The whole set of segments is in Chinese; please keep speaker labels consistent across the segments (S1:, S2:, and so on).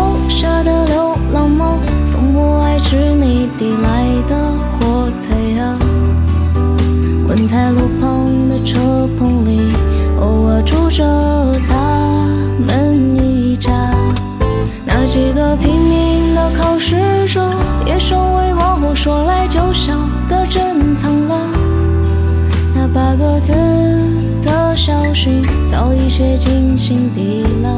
S1: 楼下的流浪猫，从不爱吃你递来的火腿啊。文泰路旁的车棚里，偶尔住着他们一家。那几个拼命的考试者，也成为往后说来就笑的珍藏了。那八个字的消息，早已写进心底了。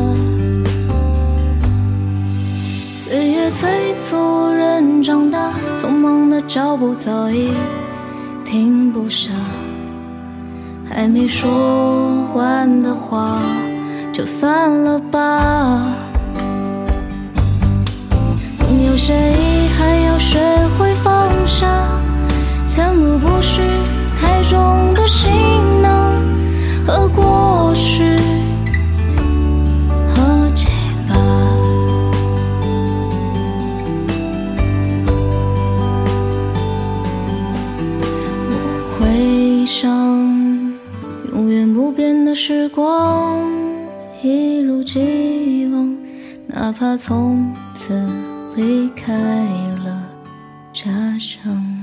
S1: 岁月催促人长大，匆忙的脚步早已停不下。还没说完的话，就算了吧。总有些遗憾要学会放下，前路不需时光一如既往，哪怕从此离开了家乡。